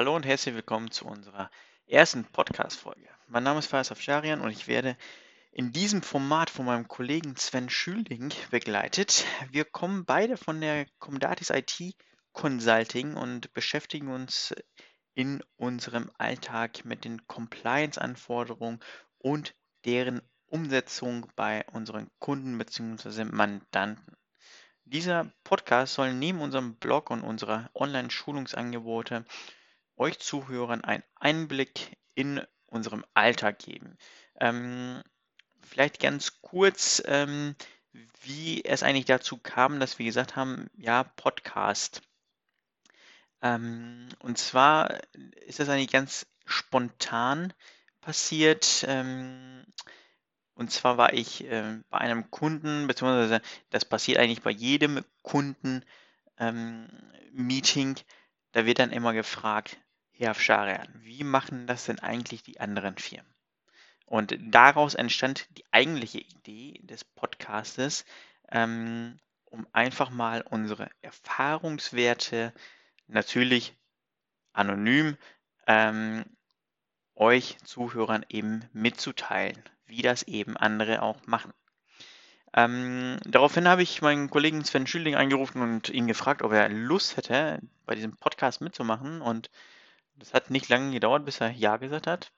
Hallo und herzlich willkommen zu unserer ersten Podcast-Folge. Mein Name ist Faisal Afsharian und ich werde in diesem Format von meinem Kollegen Sven Schüling begleitet. Wir kommen beide von der Comdatis IT Consulting und beschäftigen uns in unserem Alltag mit den Compliance-Anforderungen und deren Umsetzung bei unseren Kunden bzw. Mandanten. Dieser Podcast soll neben unserem Blog und unserer Online-Schulungsangebote euch Zuhörern einen Einblick in unserem Alltag geben. Ähm, vielleicht ganz kurz, ähm, wie es eigentlich dazu kam, dass wir gesagt haben, ja, Podcast. Ähm, und zwar ist das eigentlich ganz spontan passiert. Ähm, und zwar war ich äh, bei einem Kunden, beziehungsweise das passiert eigentlich bei jedem Kunden-Meeting. Ähm, da wird dann immer gefragt, Herr Afsharian, wie machen das denn eigentlich die anderen Firmen? Und daraus entstand die eigentliche Idee des Podcastes, ähm, um einfach mal unsere Erfahrungswerte, natürlich anonym, ähm, euch Zuhörern eben mitzuteilen wie das eben andere auch machen. Ähm, daraufhin habe ich meinen Kollegen Sven Schüling angerufen und ihn gefragt, ob er Lust hätte, bei diesem Podcast mitzumachen. Und das hat nicht lange gedauert, bis er Ja gesagt hat.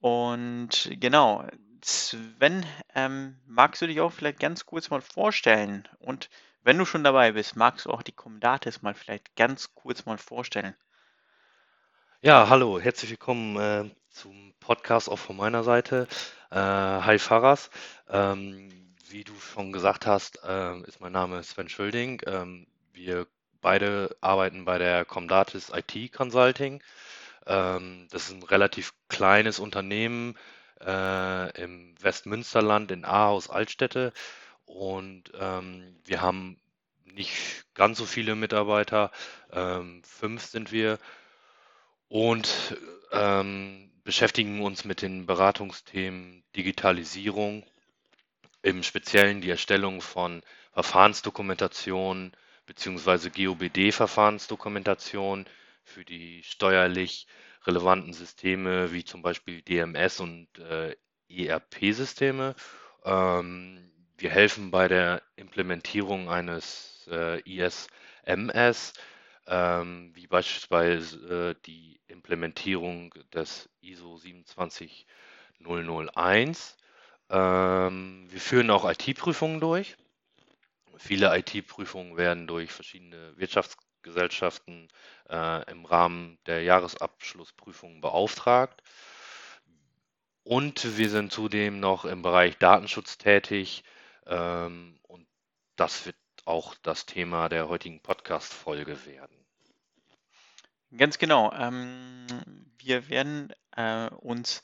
Und genau, Sven, ähm, magst du dich auch vielleicht ganz kurz mal vorstellen? Und wenn du schon dabei bist, magst du auch die Comdates mal vielleicht ganz kurz mal vorstellen? Ja, hallo, herzlich willkommen äh, zum Podcast auch von meiner Seite. Äh, hi Faras. Ähm, wie du schon gesagt hast, äh, ist mein Name Sven Schölding. Ähm, wir beide arbeiten bei der Comdatis IT Consulting. Ähm, das ist ein relativ kleines Unternehmen äh, im Westmünsterland in Ahaus Altstädte und ähm, wir haben nicht ganz so viele Mitarbeiter, ähm, fünf sind wir und ähm, beschäftigen uns mit den Beratungsthemen Digitalisierung, im Speziellen die Erstellung von Verfahrensdokumentation bzw. GOBD-Verfahrensdokumentation für die steuerlich relevanten Systeme wie zum Beispiel DMS und äh, ERP-Systeme. Ähm, wir helfen bei der Implementierung eines äh, ISMS ähm, wie beispielsweise äh, die Implementierung des ISO 27001. Ähm, wir führen auch IT-Prüfungen durch. Viele IT-Prüfungen werden durch verschiedene Wirtschaftsgesellschaften äh, im Rahmen der Jahresabschlussprüfungen beauftragt. Und wir sind zudem noch im Bereich Datenschutz tätig. Ähm, und das wird auch das Thema der heutigen Podcast-Folge werden. Ganz genau. Ähm, wir werden äh, uns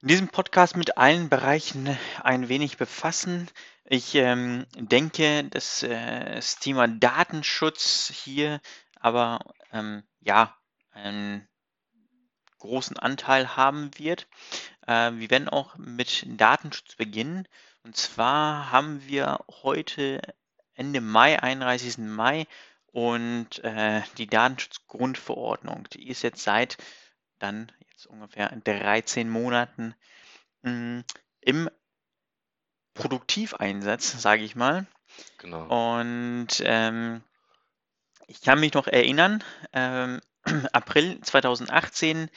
in diesem Podcast mit allen Bereichen ein wenig befassen. Ich ähm, denke, dass äh, das Thema Datenschutz hier aber ähm, ja einen großen Anteil haben wird. Äh, wir werden auch mit Datenschutz beginnen. Und zwar haben wir heute Ende Mai, 31. Mai, und äh, die Datenschutzgrundverordnung, die ist jetzt seit dann jetzt ungefähr 13 Monaten mh, hm, im Produktiveinsatz, sage ich mal. Genau. Und ähm, ich kann mich noch erinnern, ähm, April 2018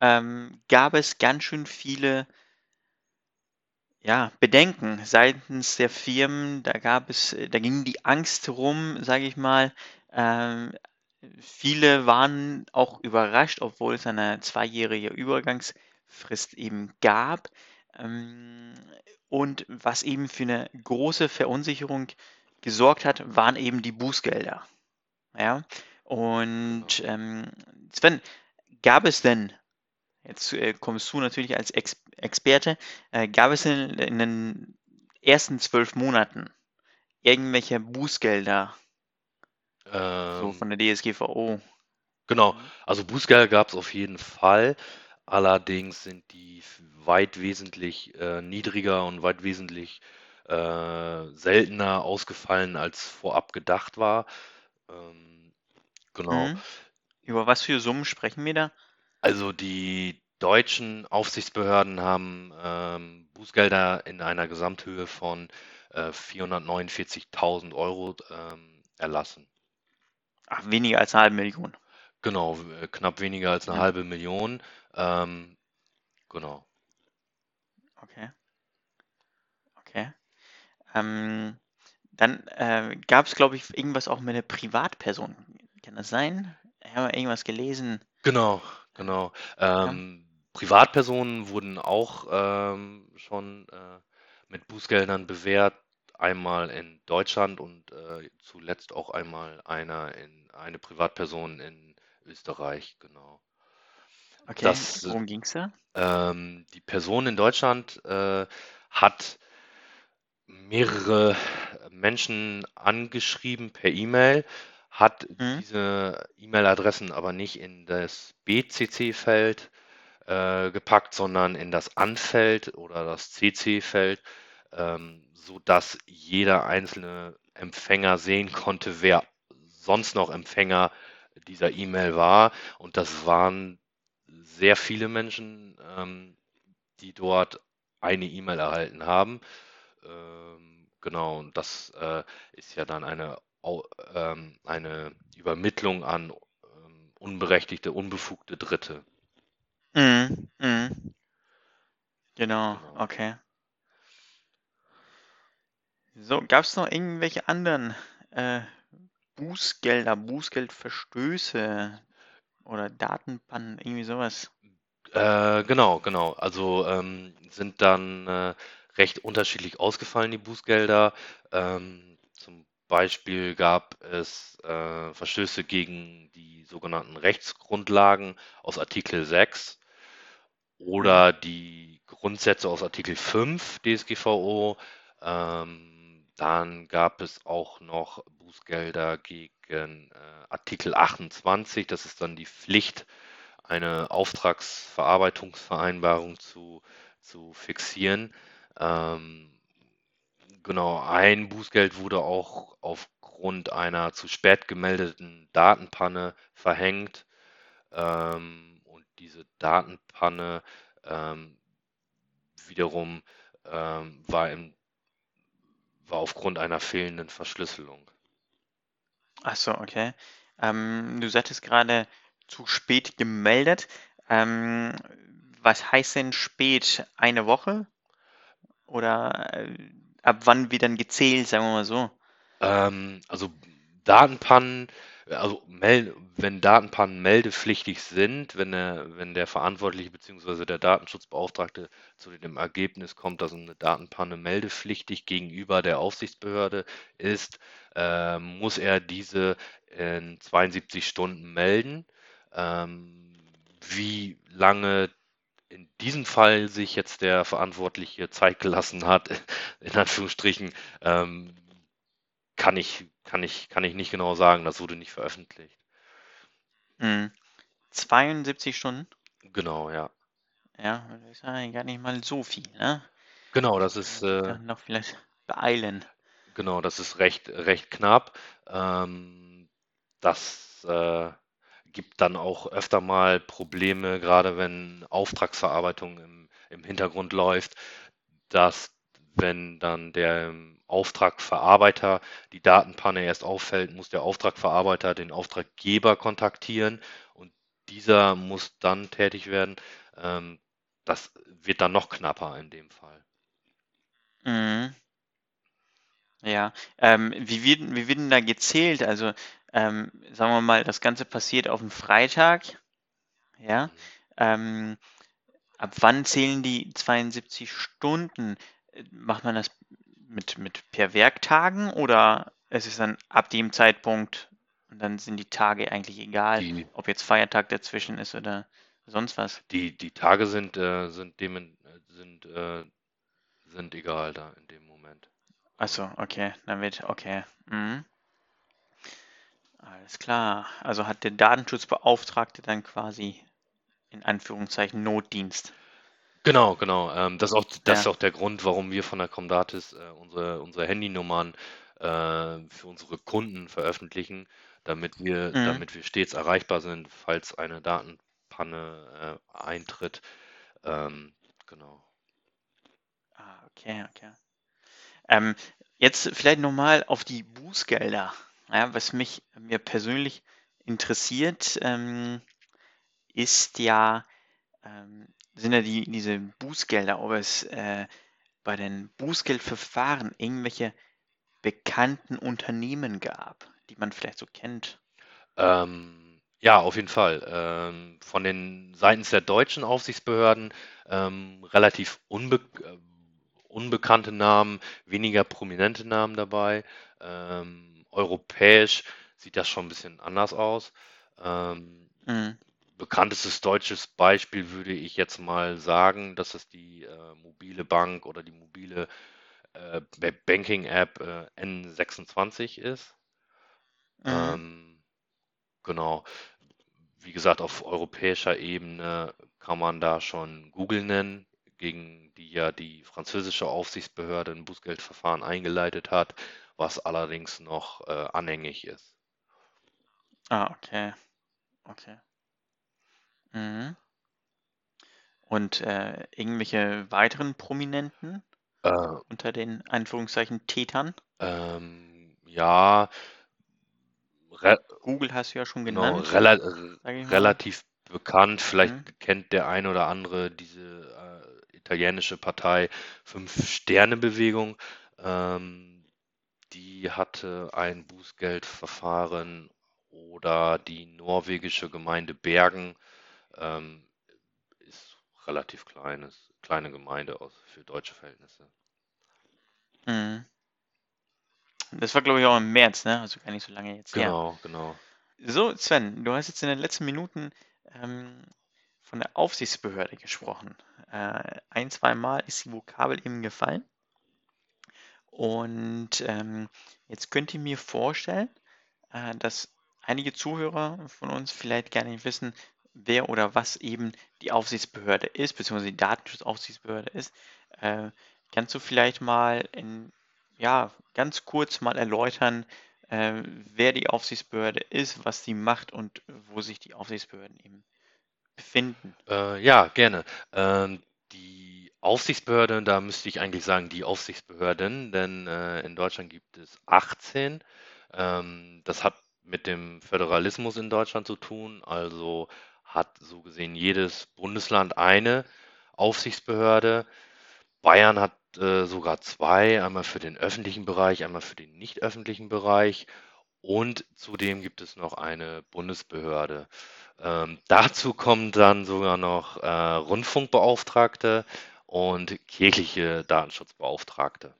ähm, gab es ganz schön viele ja, Bedenken seitens der Firmen. Da gab es, da ging die Angst rum, sage ich mal. Ähm, viele waren auch überrascht, obwohl es eine zweijährige Übergangsfrist eben gab. Ähm, und was eben für eine große Verunsicherung gesorgt hat, waren eben die Bußgelder. Ja. Und ähm, Sven, gab es denn Jetzt äh, kommst du natürlich als Ex Experte. Äh, gab es in, in, den ersten zwölf Monaten irgendwelche Bußgelder? Ähm, so von der DSGVO? Genau, also Bußgelder gab es auf jeden Fall. Allerdings sind die weit wesentlich äh, niedriger und weit wesentlich äh, seltener ausgefallen, als vorab gedacht war. Ähm, genau. Mhm. Über was für Summen sprechen wir da? Also die deutschen Aufsichtsbehörden haben ähm, Bußgelder in einer Gesamthöhe von äh, 449.000 Euro ähm, erlassen. Ach, weniger als eine halbe Million. Genau, knapp weniger als eine Ja. halbe Million. Ähm, genau. Okay. Okay. Ähm, dann äh, gab es, glaube ich, irgendwas auch mit einer Privatperson. Kann das sein? Haben wir irgendwas gelesen? Genau, genau. Ähm, Privatpersonen wurden auch ähm, schon äh, mit Bußgeldern bewährt. Einmal in Deutschland und äh, zuletzt auch einmal einer in eine Privatperson in Österreich, genau. Okay, Das, worum ging es da? ähm, die Person in Deutschland äh, hat mehrere Menschen angeschrieben per E-Mail, hat Mhm. diese E-Mail-Adressen aber nicht in das BCC-Feld äh, gepackt, sondern in das Anfeld oder das CC-Feld, ähm, sodass jeder einzelne Empfänger sehen konnte, wer sonst noch Empfänger dieser E-Mail war. Und das waren sehr viele Menschen, ähm, die dort eine E-Mail erhalten haben. Ähm, genau, und das äh, ist ja dann eine, ähm, eine Übermittlung an ähm, unberechtigte, unbefugte Dritte. Mhm. Genau, Genau. okay. So, gab es noch irgendwelche anderen äh, Bußgelder, Bußgeldverstöße oder Datenpannen, irgendwie sowas? Äh, genau, genau. Also ähm, sind dann äh, recht unterschiedlich ausgefallen, die Bußgelder. Ähm, zum Beispiel gab es äh, Verstöße gegen die sogenannten Rechtsgrundlagen aus Artikel 6 oder die Grundsätze aus Artikel 5 DSGVO. Ähm, dann gab es auch noch Bußgelder gegen äh, Artikel 28. Das ist dann die Pflicht, eine Auftragsverarbeitungsvereinbarung zu, zu fixieren. Ähm, genau, ein Bußgeld wurde auch aufgrund einer zu spät gemeldeten Datenpanne verhängt. Ähm, und diese Datenpanne ähm, wiederum ähm, war, im, war aufgrund einer fehlenden Verschlüsselung. Ach so, okay. Ähm, du sagtest gerade zu spät gemeldet. Ähm, was heißt denn spät? Eine Woche? Oder äh, ab wann wird dann gezählt, sagen wir mal so? Ähm, also Datenpannen, also mel wenn Datenpannen meldepflichtig sind, wenn der, wenn der Verantwortliche bzw. der Datenschutzbeauftragte zu dem Ergebnis kommt, dass eine Datenpanne meldepflichtig gegenüber der Aufsichtsbehörde ist, äh, muss er diese in 72 Stunden melden. Ähm, wie lange in diesem Fall sich jetzt der Verantwortliche Zeit gelassen hat, in Anführungsstrichen, ähm, kann ich, kann ich, kann ich nicht genau sagen. Das wurde nicht veröffentlicht. Hm. 72 Stunden? Genau, ja. Ja, das ist ja gar nicht mal so viel, ne? Genau, das ist, äh, noch vielleicht beeilen. genau, das ist recht, recht knapp. Ähm, das äh, gibt dann auch öfter mal Probleme, gerade wenn Auftragsverarbeitung im, im Hintergrund läuft, dass wenn dann der ähm, Auftragverarbeiter die Datenpanne erst auffällt, muss der Auftragverarbeiter den Auftraggeber kontaktieren und dieser muss dann tätig werden. Ähm, das wird dann noch knapper in dem Fall. Mhm. Ja, ähm, wie wird, wie wird denn da gezählt? Also, ähm, sagen wir mal, das Ganze passiert auf dem Freitag, ja? Mhm. Ähm, ab wann zählen die 72 Stunden? Macht man das mit, mit per Werktagen oder ist es dann ab dem Zeitpunkt und dann sind die Tage eigentlich egal, Die, ob jetzt Feiertag dazwischen ist oder sonst was? die, die Tage sind, äh, sind, dem, sind, äh, sind egal da in dem Moment. Ach so, okay, dann wird, okay. Mhm. Alles klar. Also hat der Datenschutzbeauftragte dann quasi in Anführungszeichen Notdienst. Genau, genau. Ähm, das ist auch, das ist Ja. auch der Grund, warum wir von der Comdatis äh, unsere, unsere Handynummern äh, für unsere Kunden veröffentlichen, damit wir, Mhm. damit wir stets erreichbar sind, falls eine Datenpanne äh, eintritt. Ähm, genau. Ah, okay, okay. Ähm, jetzt vielleicht nochmal auf die Bußgelder. Ja, was mich mir persönlich interessiert, ähm, ist ja, ähm, sind ja die, diese Bußgelder, ob es äh, bei den Bußgeldverfahren irgendwelche bekannten Unternehmen gab, die man vielleicht so kennt. Ähm, ja, auf jeden Fall. Ähm, von den seitens der deutschen Aufsichtsbehörden ähm, relativ unbe äh, unbekannte Namen, weniger prominente Namen dabei. Ähm, europäisch sieht das schon ein bisschen anders aus. Ähm, Mhm. Bekanntestes deutsches Beispiel würde ich jetzt mal sagen, dass es die äh, mobile Bank oder die mobile äh, Banking-App äh, N26 ist. Mhm. Ähm, genau. Wie gesagt, auf europäischer Ebene kann man da schon Google nennen, gegen die ja die französische Aufsichtsbehörde ein Bußgeldverfahren eingeleitet hat, was allerdings noch äh, anhängig ist. Ah, okay. Okay. Mhm. Und äh, irgendwelche weiteren Prominenten Äh, unter den Anführungszeichen Tätern? ähm, ja, re Google hast du ja schon genau, genannt, rela ich mal. relativ bekannt. Vielleicht Mhm. kennt der ein oder andere diese äh, italienische Partei Fünf-Sterne-Bewegung. Ähm, die hatte ein Bußgeldverfahren oder die norwegische Gemeinde Bergen ähm, ist relativ kleines, kleine Gemeinde aus, für deutsche Verhältnisse. Mhm. Das war, glaube ich, auch im März, ne? Also gar nicht so lange jetzt her. Genau, genau. So, Sven, du hast jetzt in den letzten Minuten ähm, von der Aufsichtsbehörde gesprochen. Äh, ein, zwei Mal ist die Vokabel eben gefallen. Und ähm, jetzt könnt ihr mir vorstellen, äh, dass einige Zuhörer von uns vielleicht gar nicht wissen, wer oder was eben die Aufsichtsbehörde ist, beziehungsweise die Datenschutzaufsichtsbehörde ist. Äh, kannst du vielleicht mal in, ja, ganz kurz mal erläutern, äh, wer die Aufsichtsbehörde ist, was sie macht und wo sich die Aufsichtsbehörden eben befinden? Äh, ja, gerne. Ähm, die Aufsichtsbehörde, da müsste ich eigentlich sagen, die Aufsichtsbehörden, denn äh, in Deutschland gibt es 18. Ähm, das hat mit dem Föderalismus in Deutschland zu tun, also hat so gesehen jedes Bundesland eine Aufsichtsbehörde. Bayern hat äh, sogar zwei, einmal für den öffentlichen Bereich, einmal für den nicht öffentlichen Bereich. Und zudem gibt es noch eine Bundesbehörde. Ähm, dazu kommen dann sogar noch äh, Rundfunkbeauftragte und kirchliche Datenschutzbeauftragte.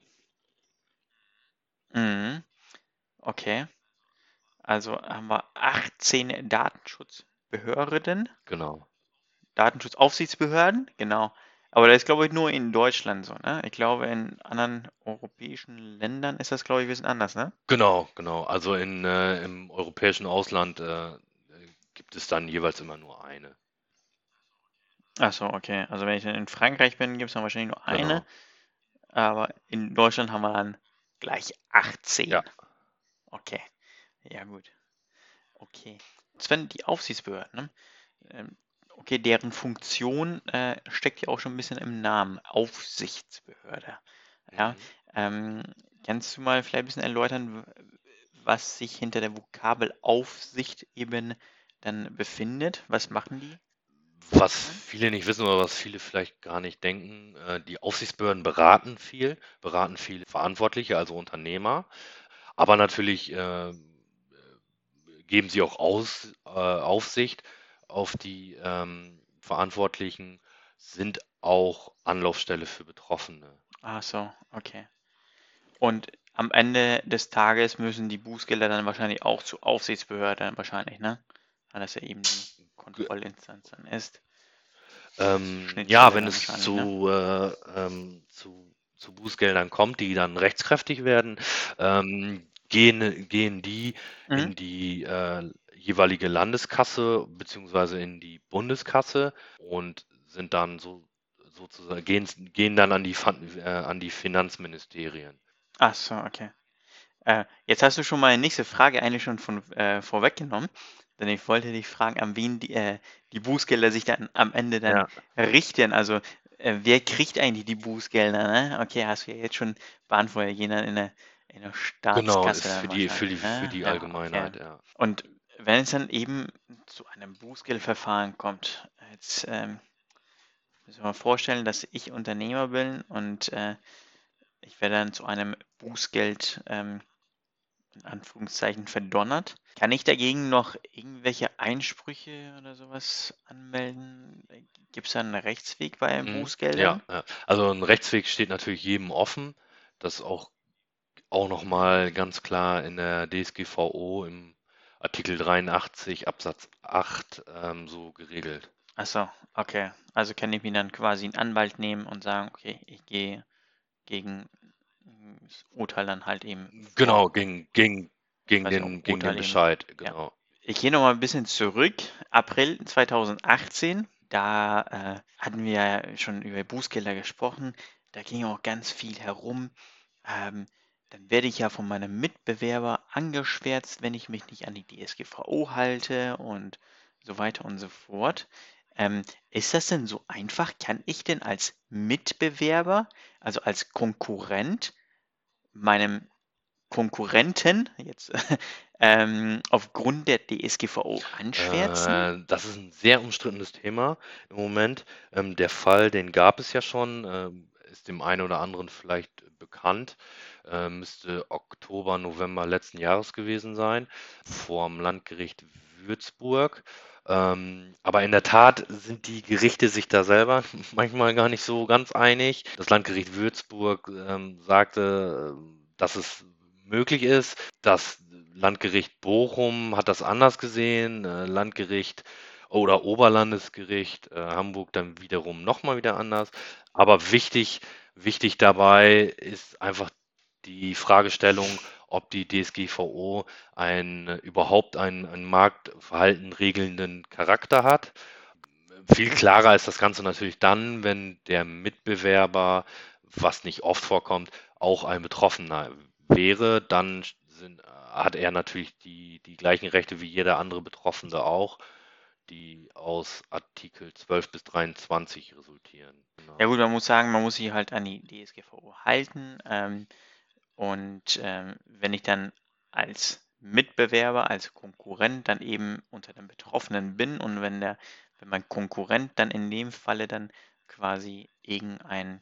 Mhm. Okay. Also haben wir 18 Datenschutzbehörden, Genau. Datenschutzaufsichtsbehörden, genau. Aber das ist, glaube ich, nur in Deutschland so, ne? Ich glaube, in anderen europäischen Ländern ist das, glaube ich, ein bisschen anders, ne? Genau, genau. Also in, äh, im europäischen Ausland äh, gibt es dann jeweils immer nur eine. Ach so, okay. Also wenn ich dann in Frankreich bin, gibt es dann wahrscheinlich nur eine. Genau. Aber in Deutschland haben wir dann gleich 18. Ja. Okay. Ja, gut. Okay. Sven, die Aufsichtsbehörden, ne? Ähm, okay, deren Funktion äh, steckt ja auch schon ein bisschen im Namen. Aufsichtsbehörde. Ja. Mhm. Ähm, kannst du mal vielleicht ein bisschen erläutern, was sich hinter der Vokabel Aufsicht eben dann befindet? Was machen die? Was viele nicht wissen oder was viele vielleicht gar nicht denken, äh, die Aufsichtsbehörden beraten viel, beraten viele Verantwortliche, also Unternehmer, aber natürlich äh, geben sie auch aus, äh, Aufsicht auf die ähm, Verantwortlichen, sind auch Anlaufstelle für Betroffene. Ach so, okay. Und am Ende des Tages müssen die Bußgelder dann wahrscheinlich auch zur Aufsichtsbehörde wahrscheinlich, ne? Weil das ja eben die Kontrollinstanz dann ist. Ähm, ja, wenn es zu, äh, ähm, zu, zu Bußgeldern kommt, die dann rechtskräftig werden, ähm, gehen, gehen die Mhm. in die äh, jeweilige Landeskasse beziehungsweise in die Bundeskasse und sind dann so sozusagen gehen, gehen dann an die äh, an die Finanzministerien. Ach so, okay. Äh, jetzt hast du schon meine nächste Frage eigentlich schon von äh, vorweggenommen, denn ich wollte dich fragen, an wen die, äh, die Bußgelder sich dann am Ende dann Ja, richten. Also äh, wer kriegt eigentlich die Bußgelder? Ne? Okay, hast du ja jetzt schon beantwortet, jemand in der, in der genau, Staatskasse ist dann für die, für die, für Ne? die Ja, okay. Allgemeinheit, ja. Und wenn es dann eben zu einem Bußgeldverfahren kommt, jetzt ähm, müssen wir mal vorstellen, dass ich Unternehmer bin und äh, ich werde dann zu einem Bußgeld ähm, in Anführungszeichen verdonnert. Kann ich dagegen noch irgendwelche Einsprüche oder sowas anmelden? Gibt es da einen Rechtsweg bei Mhm, Bußgeldern? Ja, ja. Also ein Rechtsweg steht natürlich jedem offen. Das ist auch, auch nochmal ganz klar in der DSGVO im Artikel 83 Absatz 8 ähm, so geregelt. Achso, okay. Also kann ich mir dann quasi einen Anwalt nehmen und sagen, okay, ich gehe gegen das Urteil dann halt eben vor. Genau, gegen, gegen, gegen Quasi den, gegen den eben. Bescheid, Ja. genau. Ich gehe noch mal ein bisschen zurück. April 2018, da äh, hatten wir ja schon über Bußgelder gesprochen. Da ging auch ganz viel herum. Ähm, dann werde ich ja von meinem Mitbewerber angeschwärzt, wenn ich mich nicht an die DSGVO halte und so weiter und so fort. Ähm, ist das denn so einfach? Kann ich denn als Mitbewerber, also als Konkurrent, meinem Konkurrenten jetzt ähm, aufgrund der DSGVO anschwärzen? Äh, das ist ein sehr umstrittenes Thema im Moment. Ähm, der Fall, den gab es ja schon, ähm, ist dem einen oder anderen vielleicht bekannt. Äh, müsste Oktober, November letzten Jahres gewesen sein, vorm Landgericht Würzburg. Ähm, aber in der Tat sind die Gerichte sich da selber manchmal gar nicht so ganz einig. Das Landgericht Würzburg ähm, sagte, äh, dass es möglich ist. Das Landgericht Bochum hat das anders gesehen. Äh, Landgericht oder Oberlandesgericht äh, Hamburg dann wiederum nochmal wieder anders. Aber wichtig, wichtig dabei ist einfach die Fragestellung, ob die DSGVO ein, überhaupt einen, einen Marktverhalten regelnden Charakter hat. Viel klarer ist das Ganze natürlich dann, wenn der Mitbewerber, was nicht oft vorkommt, auch ein Betroffener wäre, dann sind, hat er natürlich die, die gleichen Rechte wie jeder andere Betroffene auch, die aus Artikel 12 bis 23 resultieren. Genau. Ja gut, man muss sagen, man muss sich halt an die DSGVO halten. Ähm, und ähm, wenn ich dann als Mitbewerber, als Konkurrent dann eben unter den Betroffenen bin und wenn der, wenn mein Konkurrent dann in dem Falle dann quasi irgendein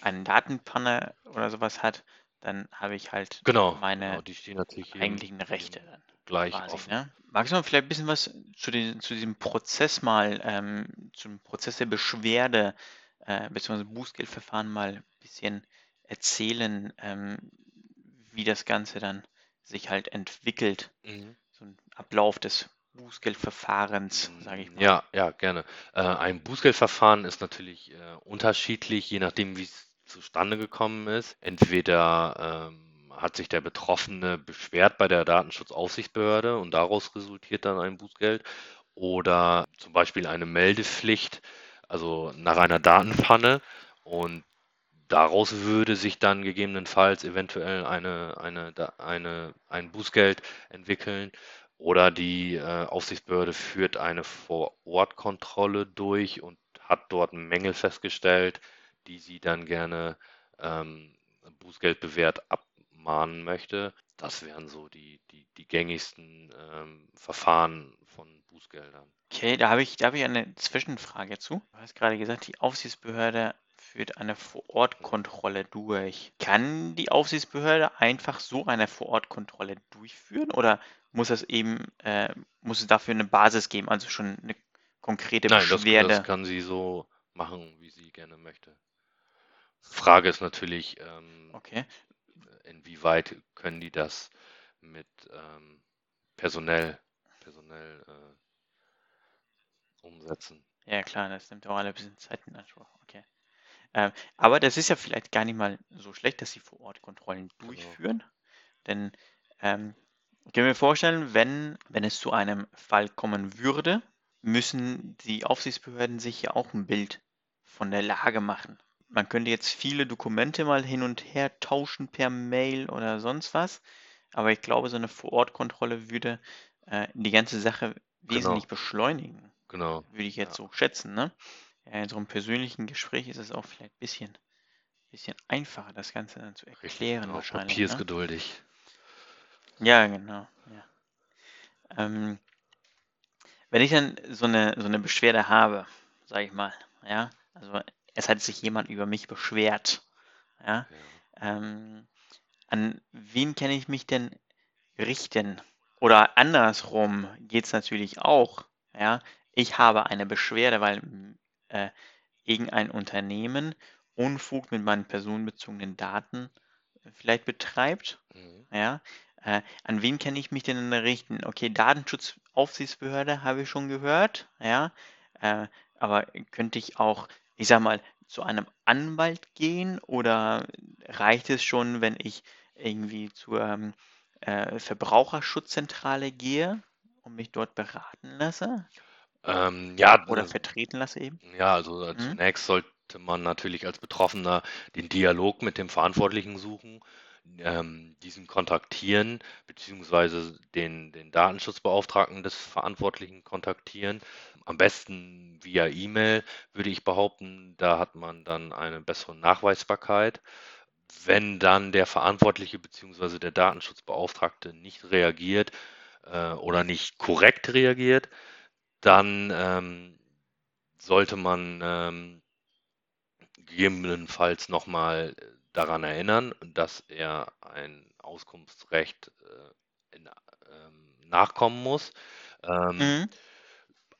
einen Datenpanne oder sowas hat, dann habe ich halt Genau, meine genau, eigentlichen Rechte dann gleich quasi. offen. Ne? Magst du mal vielleicht ein bisschen was zu, den, zu diesem Prozess mal, ähm, zum Prozess der Beschwerde äh, bzw. Bußgeldverfahren mal ein bisschen erzählen, ähm, wie das Ganze dann sich halt entwickelt, Mhm. so ein Ablauf des Bußgeldverfahrens, sage ich mal. Ja, ja, gerne. Äh, ein Bußgeldverfahren ist natürlich äh, unterschiedlich, je nachdem, wie es zustande gekommen ist. Entweder ähm, hat sich der Betroffene beschwert bei der Datenschutzaufsichtsbehörde und daraus resultiert dann ein Bußgeld oder zum Beispiel eine Meldepflicht, also nach einer Datenpanne und daraus würde sich dann gegebenenfalls eventuell eine, eine, eine, ein Bußgeld entwickeln oder die äh, Aufsichtsbehörde führt eine Vor-Ort-Kontrolle durch und hat dort Mängel festgestellt, die sie dann gerne ähm, bußgeldbewehrt abmahnen möchte. Das wären so die, die, die gängigsten ähm, Verfahren von Bußgeldern. Okay, da habe ich, da habe ich eine Zwischenfrage zu. Du hast gerade gesagt, die Aufsichtsbehörde führt eine Vor-Ort-Kontrolle durch. Kann die Aufsichtsbehörde einfach so eine Vor-Ort-Kontrolle durchführen oder muss es eben, äh, muss es dafür eine Basis geben, also schon eine konkrete Nein, das, Beschwerde? das kann sie so machen, wie sie gerne möchte. Frage ist natürlich, ähm, Okay, inwieweit können die das mit ähm, personell, personell äh, umsetzen. ja klar, das nimmt auch alle ein bisschen Zeit in Anspruch. Okay. Ähm, aber das ist ja vielleicht gar nicht mal so schlecht, dass sie Vor-Ort-Kontrollen Genau. durchführen. Denn ähm, ich kann mir vorstellen, wenn, wenn es zu einem Fall kommen würde, müssen die Aufsichtsbehörden sich ja auch ein Bild von der Lage machen. Man könnte jetzt viele Dokumente mal hin und her tauschen per Mail oder sonst was. aber ich glaube, so eine Vorortkontrolle würde äh, die ganze Sache Genau, wesentlich beschleunigen, genau. würde ich jetzt Ja, so schätzen, ne? Ja, in so einem persönlichen Gespräch ist es auch vielleicht ein bisschen, bisschen einfacher, das Ganze dann zu erklären genau. wahrscheinlich, Papier ist ne? geduldig. Ja, genau, ja. Ähm, wenn ich dann so eine, so eine Beschwerde habe, sage ich mal, ja, also es hat sich jemand über mich beschwert, ja, Ja. ähm, an wen kann ich mich denn richten? Oder andersrum geht es natürlich auch, ja, ich habe eine Beschwerde, weil m, äh, irgendein Unternehmen Unfug mit meinen personenbezogenen Daten äh, vielleicht betreibt, Mhm. ja, äh, an wen kann ich mich denn richten? Okay, Datenschutzaufsichtsbehörde habe ich schon gehört, ja, äh, aber könnte ich auch, ich sag mal, zu einem Anwalt gehen oder reicht es schon, wenn ich irgendwie zur ähm, äh, Verbraucherschutzzentrale gehe und mich dort beraten lasse Ähm, ja, oder äh, vertreten lasse eben? ja, also äh, Mhm. zunächst sollte man natürlich als Betroffener den Dialog mit dem Verantwortlichen suchen, ähm, diesen kontaktieren, beziehungsweise den, den Datenschutzbeauftragten des Verantwortlichen kontaktieren. Am besten via E-Mail, würde ich behaupten, da hat man dann eine bessere Nachweisbarkeit. Wenn dann der Verantwortliche beziehungsweise der Datenschutzbeauftragte nicht reagiert äh, oder nicht korrekt reagiert, dann ähm, sollte man ähm, gegebenenfalls nochmal daran erinnern, dass er ein Auskunftsrecht äh, in, ähm, nachkommen muss. Ähm, Mhm.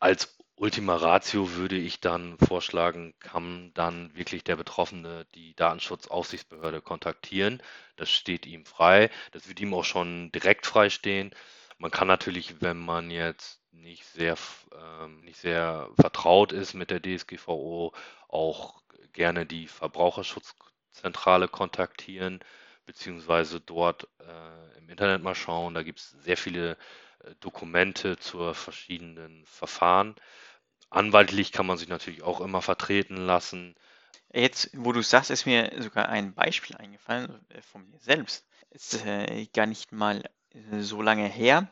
als Ultima Ratio würde ich dann vorschlagen, kann dann wirklich der Betroffene die Datenschutzaufsichtsbehörde kontaktieren. Das steht ihm frei. Das wird ihm auch schon direkt freistehen. Man kann natürlich, wenn man jetzt nicht sehr, ähm, nicht sehr vertraut ist mit der DSGVO, auch gerne die Verbraucherschutzzentrale kontaktieren, beziehungsweise dort äh, im Internet mal schauen. Da gibt es sehr viele äh, Dokumente zur verschiedenen Verfahren. Anwaltlich kann man sich natürlich auch immer vertreten lassen. Jetzt, wo du sagst, ist mir sogar ein Beispiel eingefallen äh, von mir selbst. Ist äh, gar nicht mal äh, so lange her.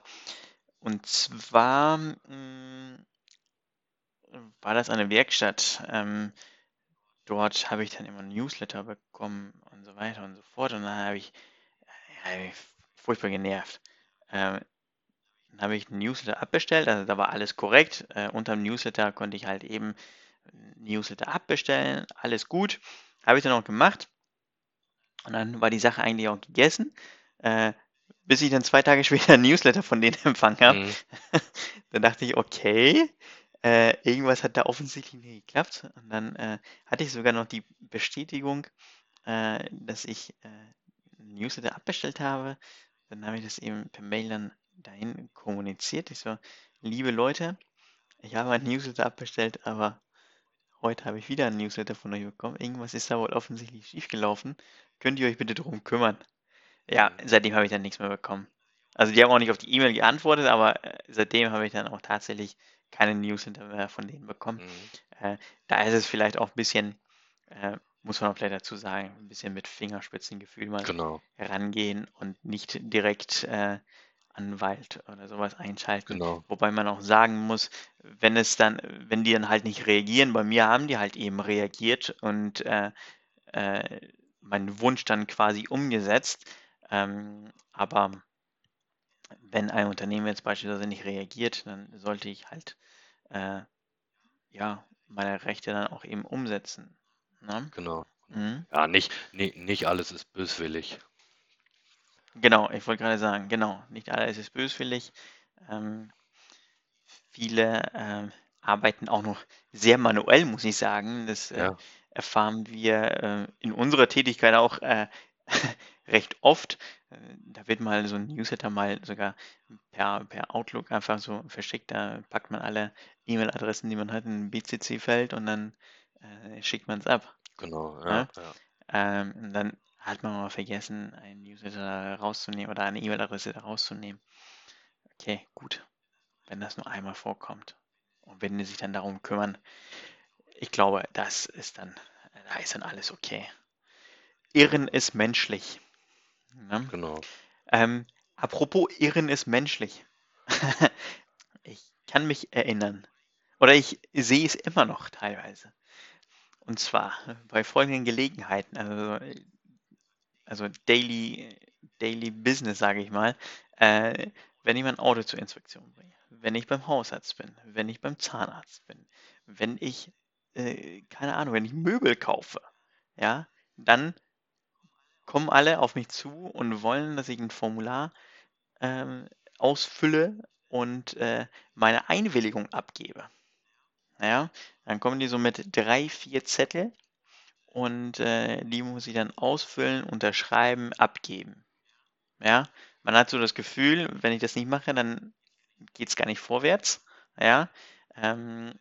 Und zwar mh, war das eine Werkstatt. Ähm, dort habe ich dann immer ein Newsletter bekommen und so weiter und so fort. Und dann habe ich, hab furchtbar genervt. Ähm, dann habe ich ein Newsletter abbestellt, also da war alles korrekt. Äh, unter dem Newsletter konnte ich halt eben Newsletter abbestellen, alles gut. Habe ich dann auch gemacht. Und dann war die Sache eigentlich auch gegessen, äh, bis ich dann zwei Tage später ein Newsletter von denen empfangen habe. Mhm. Dann dachte ich, okay, äh, irgendwas hat da offensichtlich nicht geklappt. Und dann äh, hatte ich sogar noch die Bestätigung, äh, dass ich äh, ein Newsletter abbestellt habe. Dann habe ich das eben per Mail dann dahin kommuniziert. Ich so, liebe Leute, ich habe ein Newsletter abbestellt, aber heute habe ich wieder ein Newsletter von euch bekommen. Irgendwas ist da wohl offensichtlich schiefgelaufen. Könnt ihr euch bitte drum kümmern? Ja, seitdem habe ich dann nichts mehr bekommen. Also die haben auch nicht auf die E-Mail geantwortet, aber äh, seitdem habe ich dann auch tatsächlich keine Newsletter mehr von denen bekommen. Mhm. Äh, da ist es vielleicht auch ein bisschen, äh, muss man auch vielleicht dazu sagen, ein bisschen mit Fingerspitzengefühl mal Genau, herangehen und nicht direkt äh, Anwalt oder sowas einschalten. genau. Wobei man auch sagen muss, wenn es dann, wenn die dann halt nicht reagieren, bei mir haben die halt eben reagiert und äh, äh, meinen Wunsch dann quasi umgesetzt. Ähm, aber wenn ein Unternehmen jetzt beispielsweise nicht reagiert, dann sollte ich halt äh, ja meine Rechte dann auch eben umsetzen. Ne? Genau. Mhm. Ja, nicht, nicht, nicht alles ist böswillig. Genau, ich wollte gerade sagen, genau, nicht alles ist böswillig. Ähm, viele ähm, arbeiten auch noch sehr manuell, muss ich sagen. Das äh, Ja, erfahren wir äh, in unserer Tätigkeit auch äh, recht oft. Äh, Da wird mal so ein Newsletter mal sogar per, per Outlook einfach so verschickt. Da packt man alle E-Mail-Adressen, die man hat, in ein BCC-Feld und dann äh, schickt man es ab. genau. Ne? Ja, ja. Ähm, und dann hat man mal vergessen, einen Newsletter rauszunehmen oder eine E-Mail-Adresse rauszunehmen. Okay, gut. Wenn das nur einmal vorkommt und wenn die sich dann darum kümmern, ich glaube, das ist dann, da ist dann alles okay. Irren ist menschlich. Ne? Genau. Ähm, Apropos Irren ist menschlich. ich kann mich erinnern. Oder ich sehe es immer noch teilweise. Und zwar bei folgenden Gelegenheiten. Also, also Daily, Daily Business, sage ich mal. Äh, wenn ich mein Auto zur Inspektion bringe, wenn ich beim Hausarzt bin, wenn ich beim Zahnarzt bin, wenn ich, äh, keine Ahnung, wenn ich Möbel kaufe, ja, dann kommen alle auf mich zu und wollen, dass ich ein Formular ähm, ausfülle und äh, meine Einwilligung abgebe. Ja, dann kommen die so mit drei, vier Zettel und äh, die muss ich dann ausfüllen, unterschreiben, abgeben. Ja, man hat so das Gefühl, wenn ich das nicht mache, dann geht es gar nicht vorwärts. Ja, ähm,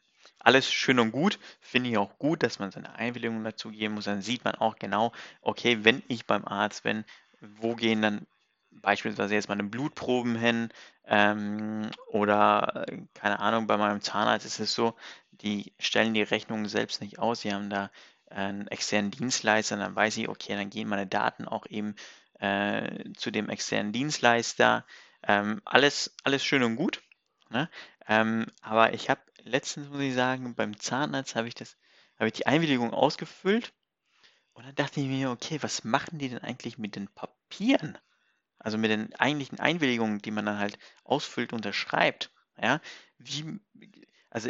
alles schön und gut. Finde ich auch gut, dass man seine Einwilligung dazu geben muss. Dann sieht man auch genau, okay, wenn ich beim Arzt bin, wo gehen dann beispielsweise jetzt meine Blutproben hin ähm, oder keine Ahnung, bei meinem Zahnarzt ist es so, die stellen die Rechnung selbst nicht aus, sie haben da einen externen Dienstleister, dann weiß ich, okay, dann gehen meine Daten auch eben äh, zu dem externen Dienstleister. Ähm, alles, alles schön und gut. Ne? Ähm, aber ich habe letztens, muss ich sagen, beim Zahnarzt habe ich das, habe ich die Einwilligung ausgefüllt und dann dachte ich mir, okay, was machen die denn eigentlich mit den Papieren? Also mit den eigentlichen Einwilligungen, die man dann halt ausfüllt, unterschreibt. Ja, wie, also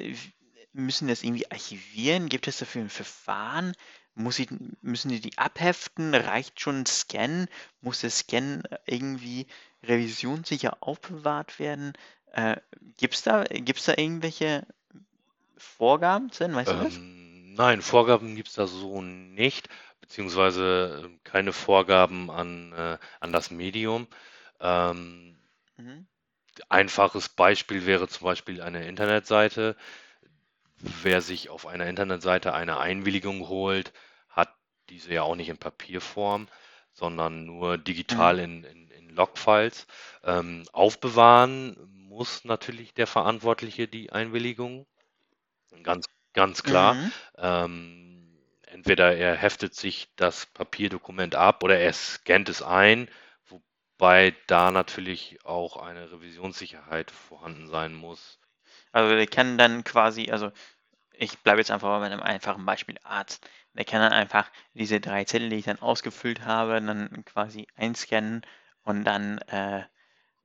müssen das irgendwie archivieren? Gibt es dafür ein Verfahren? Muss ich, müssen die die abheften? Reicht schon ein Scan? Muss der Scan irgendwie revisionssicher aufbewahrt werden? Äh, Gibt es da, gibt's da irgendwelche Vorgaben, Sven? Weißt du das? Ähm, nein, Vorgaben gibt es da so nicht, beziehungsweise äh, keine Vorgaben an, äh, an das Medium. Ähm, mhm. Einfaches Beispiel wäre zum Beispiel eine Internetseite. Wer sich auf einer Internetseite eine Einwilligung holt, hat diese ja auch nicht in Papierform, sondern nur digital mhm. in, in, in Logfiles. Ähm, aufbewahren muss natürlich der Verantwortliche die Einwilligung. Ganz, ganz klar. Mhm. Ähm, entweder er heftet sich das Papierdokument ab oder er scannt es ein, wobei da natürlich auch eine Revisionssicherheit vorhanden sein muss. Also der kann dann quasi, also ich bleibe jetzt einfach bei einem einfachen Beispiel Arzt. Der kann dann einfach diese drei Zettel, die ich dann ausgefüllt habe, dann quasi einscannen und dann äh,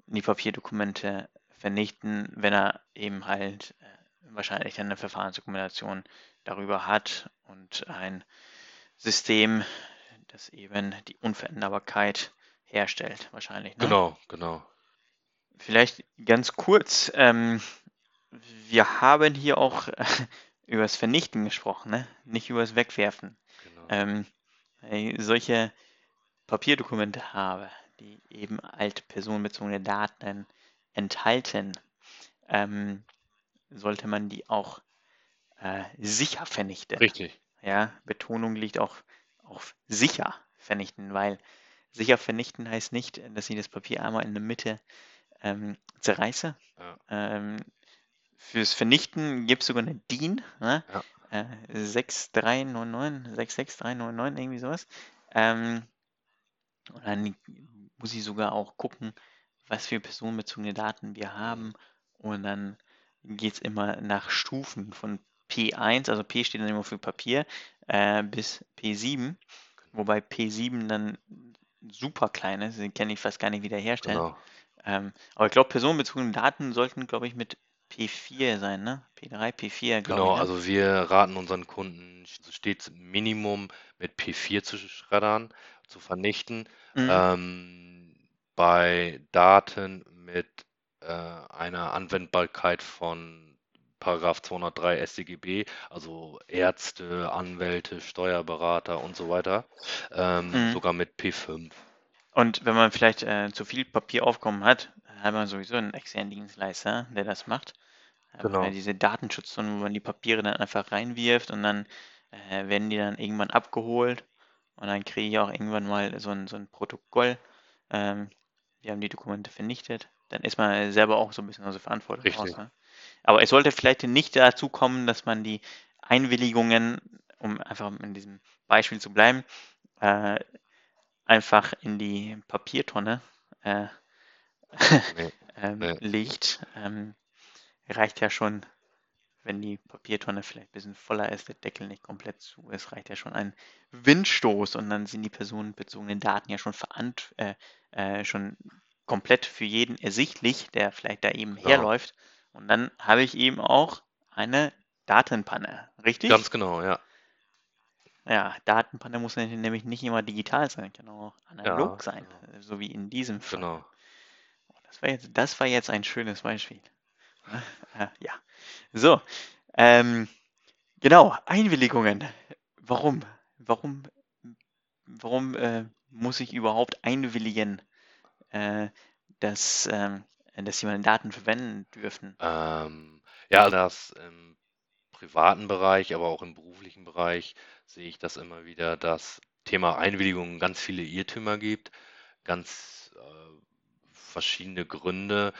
die Papierdokumente vernichten, wenn er eben halt äh, wahrscheinlich dann eine Verfahrensdokumentation darüber hat und ein System, das eben die Unveränderbarkeit herstellt, wahrscheinlich. Ne? Genau, genau. Vielleicht ganz kurz. Ähm, wir haben hier auch äh, über das Vernichten gesprochen, ne? nicht über das Wegwerfen. Genau. Ähm, wenn ich solche Papierdokumente habe, die eben alte personenbezogene Daten enthalten, ähm, sollte man die auch äh, sicher vernichten. Richtig. Ja, Betonung liegt auch auf sicher vernichten, weil sicher vernichten heißt nicht, dass ich das Papier einmal in der Mitte ähm, zerreiße. Ja. Ähm, fürs Vernichten gibt es sogar eine DIN, ne? ja. äh, 6399, 66399, irgendwie sowas. Ähm, und dann muss ich sogar auch gucken, was für personenbezogene Daten wir haben. Und dann geht es immer nach Stufen von P1, also P steht dann immer für Papier, äh, bis P7. Wobei P7 dann super klein ist, den kann ich fast gar nicht wiederherstellen. Genau. Ähm, aber ich glaube, personenbezogene Daten sollten, glaube ich, mit P4 sein, ne? P3, P4, glaube Genau, ich. Ne? also wir raten unseren Kunden stets Minimum mit P4 zu schreddern, zu vernichten. Mhm. Ähm, bei Daten mit äh, einer Anwendbarkeit von Paragraph 203 StGB, also Ärzte, Anwälte, Steuerberater und so weiter, ähm, mhm. sogar mit P5. Und wenn man vielleicht äh, zu viel Papieraufkommen hat, hat man sowieso einen externen Dienstleister, der das macht. Genau. Äh, diese Datenschutzzonen, wo man die Papiere dann einfach reinwirft und dann äh, werden die dann irgendwann abgeholt und dann kriege ich auch irgendwann mal so ein, so ein Protokoll. Ähm, wir haben die Dokumente vernichtet. Dann ist man selber auch so ein bisschen aus der Verantwortung Richtig. raus. Ne? Aber es sollte vielleicht nicht dazu kommen, dass man die Einwilligungen, um einfach in diesem Beispiel zu bleiben, äh, einfach in die Papiertonne äh, Nee, ähm, nee. legt. Ähm, reicht ja schon, wenn die Papiertonne vielleicht ein bisschen voller ist, der Deckel nicht komplett zu ist, reicht ja schon ein Windstoß und dann sind die personenbezogenen Daten ja schon, verant äh, äh, schon komplett für jeden ersichtlich, der vielleicht da eben Genau. herläuft. Und dann habe ich eben auch eine Datenpanne, richtig? Ganz genau, ja. Ja, Datenpanne muss nämlich nicht immer digital sein, kann auch analog Ja, sein, genau. so wie in diesem Fall. Genau. Oh, Das war jetzt, das war jetzt ein schönes Beispiel. Äh, ja. So, ähm, genau, Einwilligungen. Warum? Warum, warum äh, muss ich überhaupt einwilligen, äh, dass, ähm, dass sie meine Daten verwenden dürfen? Ähm, ja, das im privaten Bereich, aber auch im beruflichen Bereich sehe ich das immer wieder, dass Thema Einwilligung ganz viele Irrtümer gibt, ganz äh, verschiedene Gründe.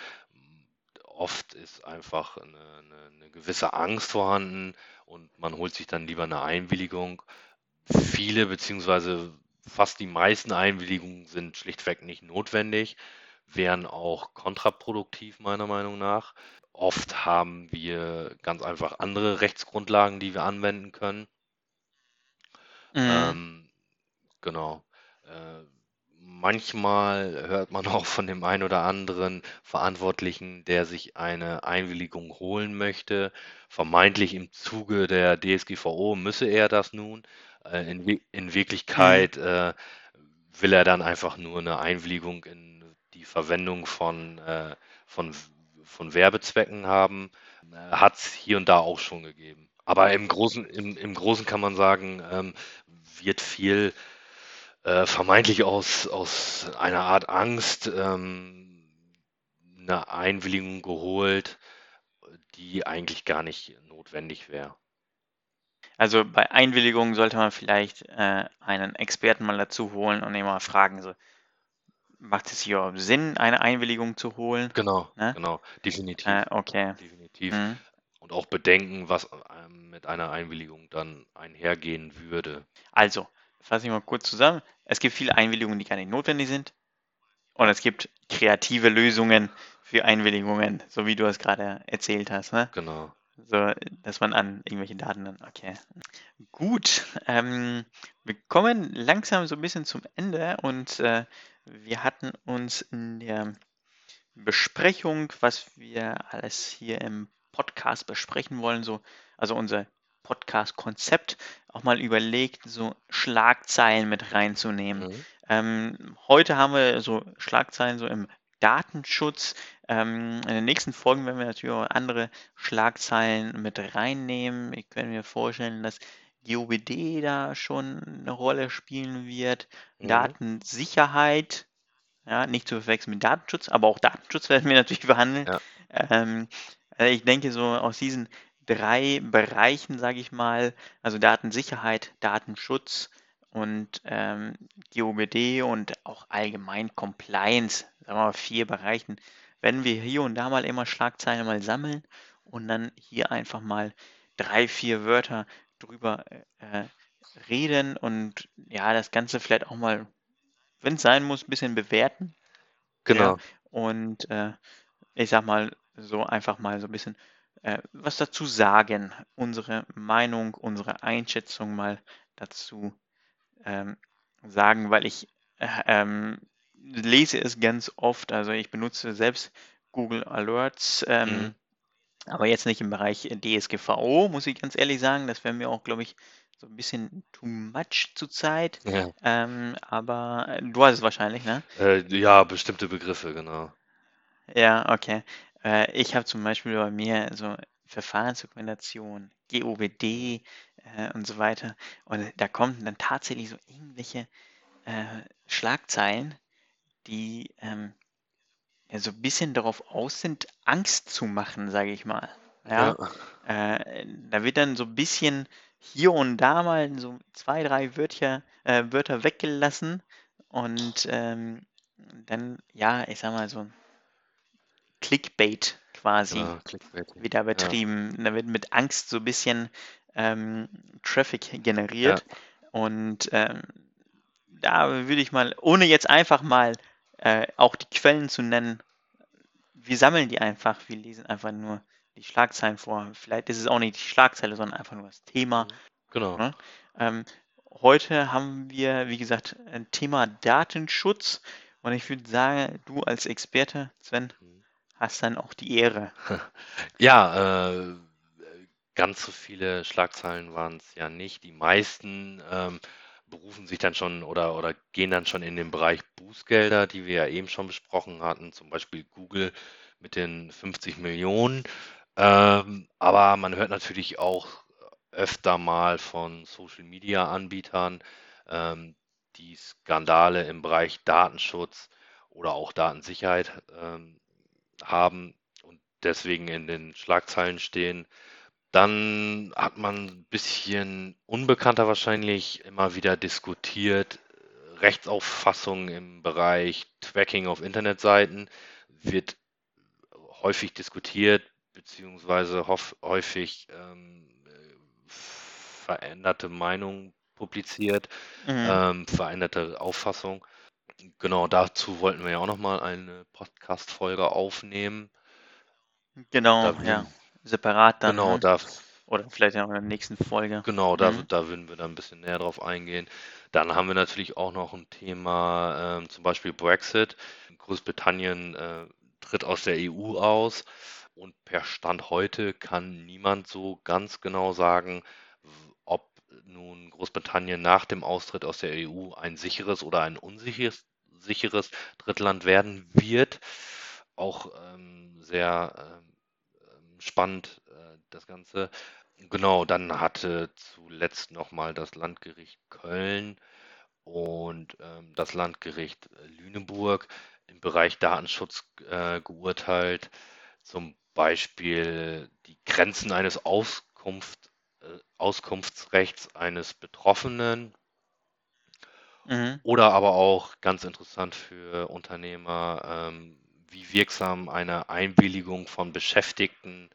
Oft ist einfach eine, eine, eine gewisse Angst vorhanden und man holt sich dann lieber eine Einwilligung. Viele beziehungsweise fast die meisten Einwilligungen sind schlichtweg nicht notwendig, wären auch kontraproduktiv meiner Meinung nach. Oft haben wir ganz einfach andere Rechtsgrundlagen, die wir anwenden können. Mhm. Ähm, genau. Äh, manchmal hört man auch von dem einen oder anderen Verantwortlichen, der sich eine Einwilligung holen möchte. Vermeintlich im Zuge der DSGVO müsse er das nun. Äh, in, in Mhm. Wirklichkeit äh, will er dann einfach nur eine Einwilligung in die Verwendung von, äh, von, von Werbezwecken haben. Hat es hier und da auch schon gegeben. Aber im Großen, im, im Großen kann man sagen, ähm, wird viel äh, vermeintlich aus, aus einer Art Angst ähm, eine Einwilligung geholt, die eigentlich gar nicht notwendig wäre. Also bei Einwilligungen sollte man vielleicht äh, einen Experten mal dazu holen und ihn mal fragen, so, macht es hier Sinn, eine Einwilligung zu holen? Genau, Ne? genau, definitiv, Äh, okay. definitiv. Mhm. Und auch bedenken, was ähm, mit einer Einwilligung dann einhergehen würde. Also, fasse ich mal kurz zusammen. Es gibt viele Einwilligungen, die gar nicht notwendig sind. Und es gibt kreative Lösungen für Einwilligungen, so wie du es gerade erzählt hast. Ne? Genau. So, dass man an irgendwelche Daten dann. Okay. Gut. Ähm, wir kommen langsam so ein bisschen zum Ende und äh, wir hatten uns in der Besprechung, was wir alles hier im Podcast besprechen wollen, so, also unser Podcast-Konzept, auch mal überlegt, so Schlagzeilen mit reinzunehmen. Mhm. Ähm, heute haben wir so Schlagzeilen so im Datenschutz. Ähm, in den nächsten Folgen werden wir natürlich auch andere Schlagzeilen mit reinnehmen. Ich könnte mir vorstellen, dass GOBD da schon eine Rolle spielen wird. Mhm. Datensicherheit, ja, nicht zu verwechseln mit Datenschutz, aber auch Datenschutz werden wir natürlich behandeln. Ja. Ähm, also ich denke, so aus diesen drei Bereichen, sage ich mal, also Datensicherheit, Datenschutz und ähm, GOBD und auch allgemein Compliance, sagen wir mal vier Bereichen, werden wir hier und da mal immer Schlagzeilen mal sammeln und dann hier einfach mal drei, vier Wörter drüber äh, reden und ja, das Ganze vielleicht auch mal, wenn es sein muss, ein bisschen bewerten. Genau. Und äh, ich sag mal, so einfach mal so ein bisschen äh, was dazu sagen, unsere Meinung, unsere Einschätzung mal dazu ähm, sagen, weil ich äh, ähm, lese es ganz oft, also ich benutze selbst Google Alerts, ähm, Mhm. aber jetzt nicht im Bereich DSGVO, muss ich ganz ehrlich sagen, das wäre mir auch, glaube ich, so ein bisschen too much zurzeit, Ja. ähm, aber äh, du hast es wahrscheinlich, ne? Äh, ja, bestimmte Begriffe, genau. Ja, okay. Äh, ich habe zum Beispiel bei mir so Verfahrensdokumentation, GOBD äh, und so weiter. Und da kommen dann tatsächlich so irgendwelche äh, Schlagzeilen, die ähm, ja so ein bisschen darauf aus sind, Angst zu machen, sage ich mal. Ja, äh, da wird dann so ein bisschen hier und da mal so zwei, drei Wörter, äh, Wörter weggelassen und ähm, dann, ja, ich sag mal so ein Clickbait quasi Genau, Clickbait. wieder betrieben. Da wird mit Angst so ein bisschen ähm, Traffic generiert. Und ähm, da würde ich mal, ohne jetzt einfach mal äh, auch die Quellen zu nennen, wir sammeln die einfach, wir lesen einfach nur die Schlagzeilen vor. Vielleicht ist es auch nicht die Schlagzeile, sondern einfach nur das Thema. Mhm. Genau. Ne? Ähm, heute haben wir, wie gesagt, ein Thema Datenschutz und ich würde sagen, du als Experte, Sven, Mhm. hast dann auch die Ehre. Ja, äh, ganz so viele Schlagzeilen waren es ja nicht. Die meisten ähm, berufen sich dann schon oder, oder gehen dann schon in den Bereich Bußgelder, die wir ja eben schon besprochen hatten, zum Beispiel Google mit den 50 Millionen. Ähm, aber man hört natürlich auch öfter mal von Social-Media-Anbietern, ähm, die Skandale im Bereich Datenschutz oder auch Datensicherheit ähm, haben und deswegen in den Schlagzeilen stehen. Dann hat man ein bisschen unbekannter wahrscheinlich immer wieder diskutiert, Rechtsauffassung im Bereich Tracking auf Internetseiten wird häufig diskutiert, beziehungsweise häufig ähm, äh, veränderte Meinungen publiziert, Mhm. ähm, veränderte Auffassung. Genau dazu wollten wir ja auch nochmal eine Podcast-Folge aufnehmen. Genau, Da ja. würden, Separat dann, genau, ne? da, Oder vielleicht auch in der nächsten Folge. genau, da, Mhm. da würden wir dann ein bisschen näher drauf eingehen. Dann haben wir natürlich auch noch ein Thema, ähm, zum Beispiel Brexit. Großbritannien äh, tritt aus der EU aus und per Stand heute kann niemand so ganz genau sagen, ob nun Großbritannien nach dem Austritt aus der EU ein sicheres oder ein unsicheres sicheres Drittland werden wird. Auch ähm, sehr ähm, spannend äh, das Ganze. Genau, dann hatte zuletzt nochmal das Landgericht Köln und ähm, das Landgericht äh, Lüneburg im Bereich Datenschutz äh, geurteilt. Zum Beispiel die Grenzen eines Auskunft, äh, Auskunftsrechts eines Betroffenen Mhm. oder aber auch ganz interessant für Unternehmer, ähm, wie wirksam eine Einwilligung von Beschäftigten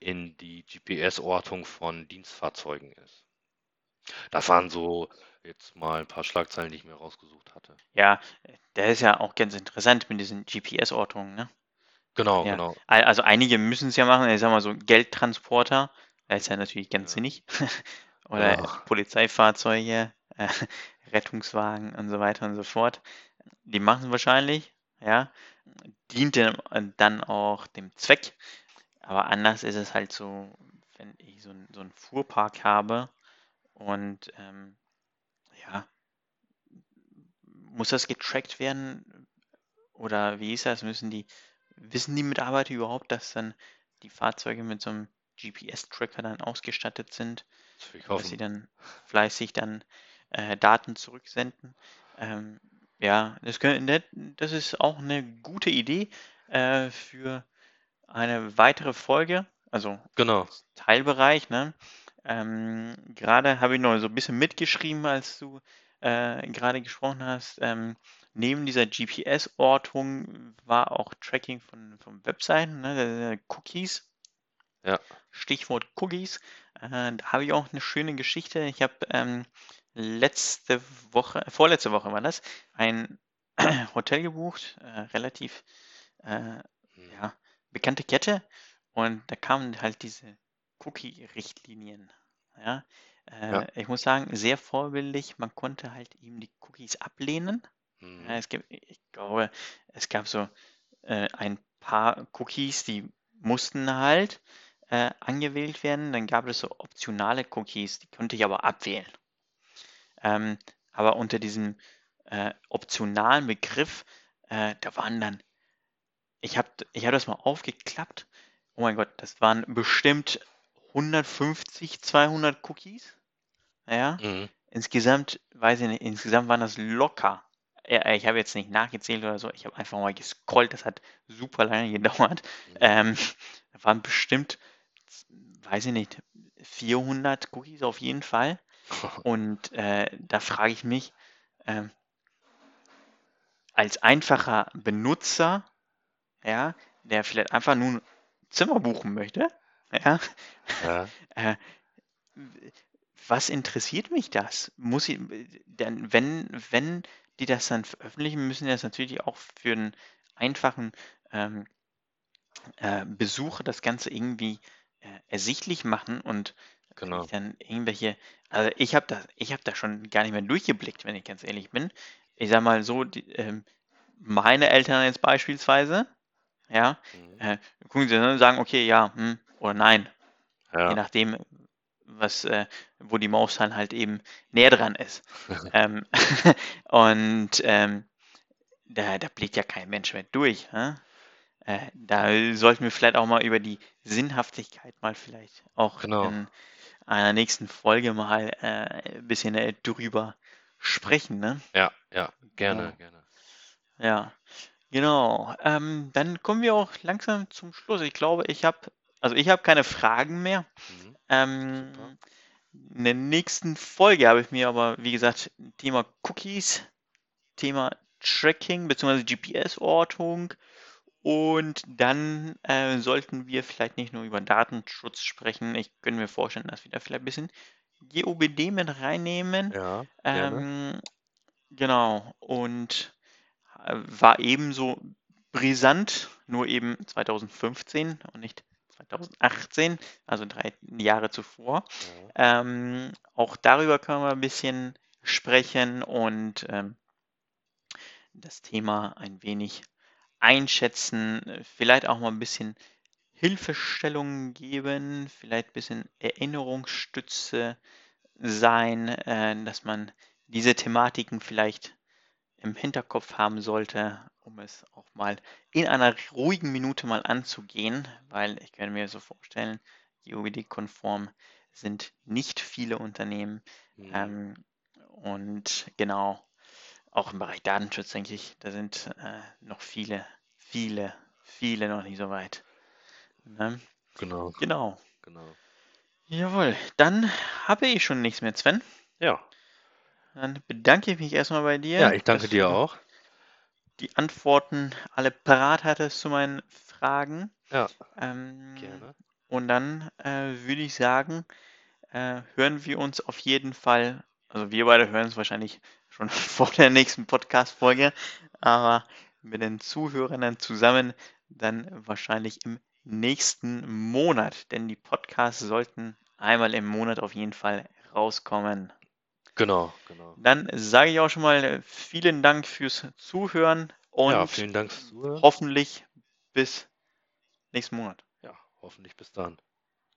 in die GPS-Ortung von Dienstfahrzeugen ist. Das waren so jetzt mal ein paar Schlagzeilen, die ich mir rausgesucht hatte. Ja, der ist ja auch ganz interessant mit diesen GPS-Ortungen, ne? Genau, Ja. genau. Al- Also einige müssen es ja machen. Ich sag mal so Geldtransporter, da ist ja natürlich ganz Ja. sinnig. Oder Ja. Polizeifahrzeuge, äh, Rettungswagen und so weiter und so fort. Die machen es wahrscheinlich, ja. Dient dem- dann auch dem Zweck. Aber anders ist es halt so, wenn ich so, ein- so einen Fuhrpark habe und ähm, ja, muss das getrackt werden? Oder wie ist das? Müssen die, wissen die Mitarbeiter überhaupt, dass dann die Fahrzeuge mit so einem GPS-Tracker dann ausgestattet sind, ich dass sie dann fleißig dann äh, Daten zurücksenden? Ähm, ja, das, können, das ist auch eine gute Idee äh, für eine weitere Folge, also Genau. Teilbereich. Ne? Ähm, gerade habe ich noch so ein bisschen mitgeschrieben, als du äh, gerade gesprochen hast. Ähm, neben dieser GPS-Ortung war auch Tracking von, von Webseiten, ne? Cookies. Ja. Stichwort Cookies. Äh, da habe ich auch eine schöne Geschichte. Ich habe ähm, letzte Woche, vorletzte Woche war das, ein Hotel gebucht, äh, relativ äh, ja, bekannte Kette. Und da kamen halt diese Cookie-Richtlinien. Ja, äh, Ja. ich muss sagen, sehr vorbildlich. Man konnte halt eben die Cookies ablehnen. Ja, Mhm. es gibt, ich glaube, es gab so äh, ein paar Cookies, die mussten halt äh, angewählt werden. Dann gab es so optionale Cookies, die konnte ich aber abwählen. Ähm, aber unter diesem äh, optionalen Begriff, äh, da waren dann, ich habe ich hab das mal aufgeklappt. Oh mein Gott, das waren bestimmt 150, 200 Cookies. Ja, Mhm. insgesamt, weiß ich nicht, insgesamt waren das locker. Ich habe jetzt nicht nachgezählt oder so, ich habe einfach mal gescrollt, das hat super lange gedauert. Mhm. Ähm, da waren bestimmt, weiß ich nicht, 400 Cookies auf jeden Fall. Und äh, da frage ich mich, ähm, als einfacher Benutzer, ja, der vielleicht einfach nur ein Zimmer buchen möchte, ja, Ja. äh, was interessiert mich das? Muss ich, denn wenn, wenn die das dann veröffentlichen, müssen die das natürlich auch für einen einfachen ähm, äh, Besucher das Ganze irgendwie äh, ersichtlich machen und Genau. dann irgendwelche, also ich habe da, ich habe da schon gar nicht mehr durchgeblickt, wenn ich ganz ehrlich bin. Ich sag mal so, die, ähm, meine Eltern jetzt beispielsweise, ja, Mhm. äh, gucken sie dann und sagen, okay, ja, hm, oder nein, je Ja. nachdem, was, äh, wo die Maus dann halt eben näher dran ist. ähm, und ähm, da, da blickt ja kein Mensch mehr durch. Hä? Äh, da sollten wir vielleicht auch mal über die Sinnhaftigkeit mal vielleicht auch Genau. in einer nächsten Folge mal äh, ein bisschen äh, drüber sprechen. Ne? Ja, ja, gerne, Ja. gerne. Ja, genau. Ähm, dann kommen wir auch langsam zum Schluss. Ich glaube, ich habe, also ich habe keine Fragen mehr. Mhm. Ähm, Super. in der nächsten Folge habe ich mir aber, wie gesagt, Thema Cookies, Thema Tracking bzw. GPS-Ortung und dann äh, sollten wir vielleicht nicht nur über Datenschutz sprechen. Ich könnte mir vorstellen, dass wir da vielleicht ein bisschen GOBD mit reinnehmen. Ja. Ähm, genau. Und war ebenso brisant, nur eben 2015 und nicht 2018, also drei Jahre zuvor. Ja. Ähm, auch darüber können wir ein bisschen sprechen und ähm, das Thema ein wenig einschätzen, äh, vielleicht auch mal ein bisschen Hilfestellungen geben, vielleicht ein bisschen Erinnerungsstütze sein, äh, dass man diese Thematiken vielleicht im Hinterkopf haben sollte, um es auch mal in einer ruhigen Minute mal anzugehen, weil ich kann mir so vorstellen, GOBD-konform sind nicht viele Unternehmen. Mhm. Ähm, und genau, auch im Bereich Datenschutz, denke ich, da sind äh, noch viele, viele, viele noch nicht so weit. Ne? Genau, Genau. genau. Jawohl, dann habe ich schon nichts mehr, Sven. Ja. Dann bedanke ich mich erstmal bei dir, Ja, ich danke dir auch. die Antworten alle parat hattest zu meinen Fragen. Ja, Ähm, gerne. und dann äh, würde ich sagen, äh, hören wir uns auf jeden Fall, also wir beide hören uns wahrscheinlich schon vor der nächsten Podcast-Folge, aber mit den Zuhörern dann zusammen dann wahrscheinlich im nächsten Monat, denn die Podcasts sollten einmal im Monat auf jeden Fall rauskommen. Genau, genau. Dann sage ich auch schon mal äh, vielen Dank fürs Zuhören Ja, und vielen Dank fürs Zuhören. hoffentlich bis nächsten Monat. Ja, hoffentlich bis dann.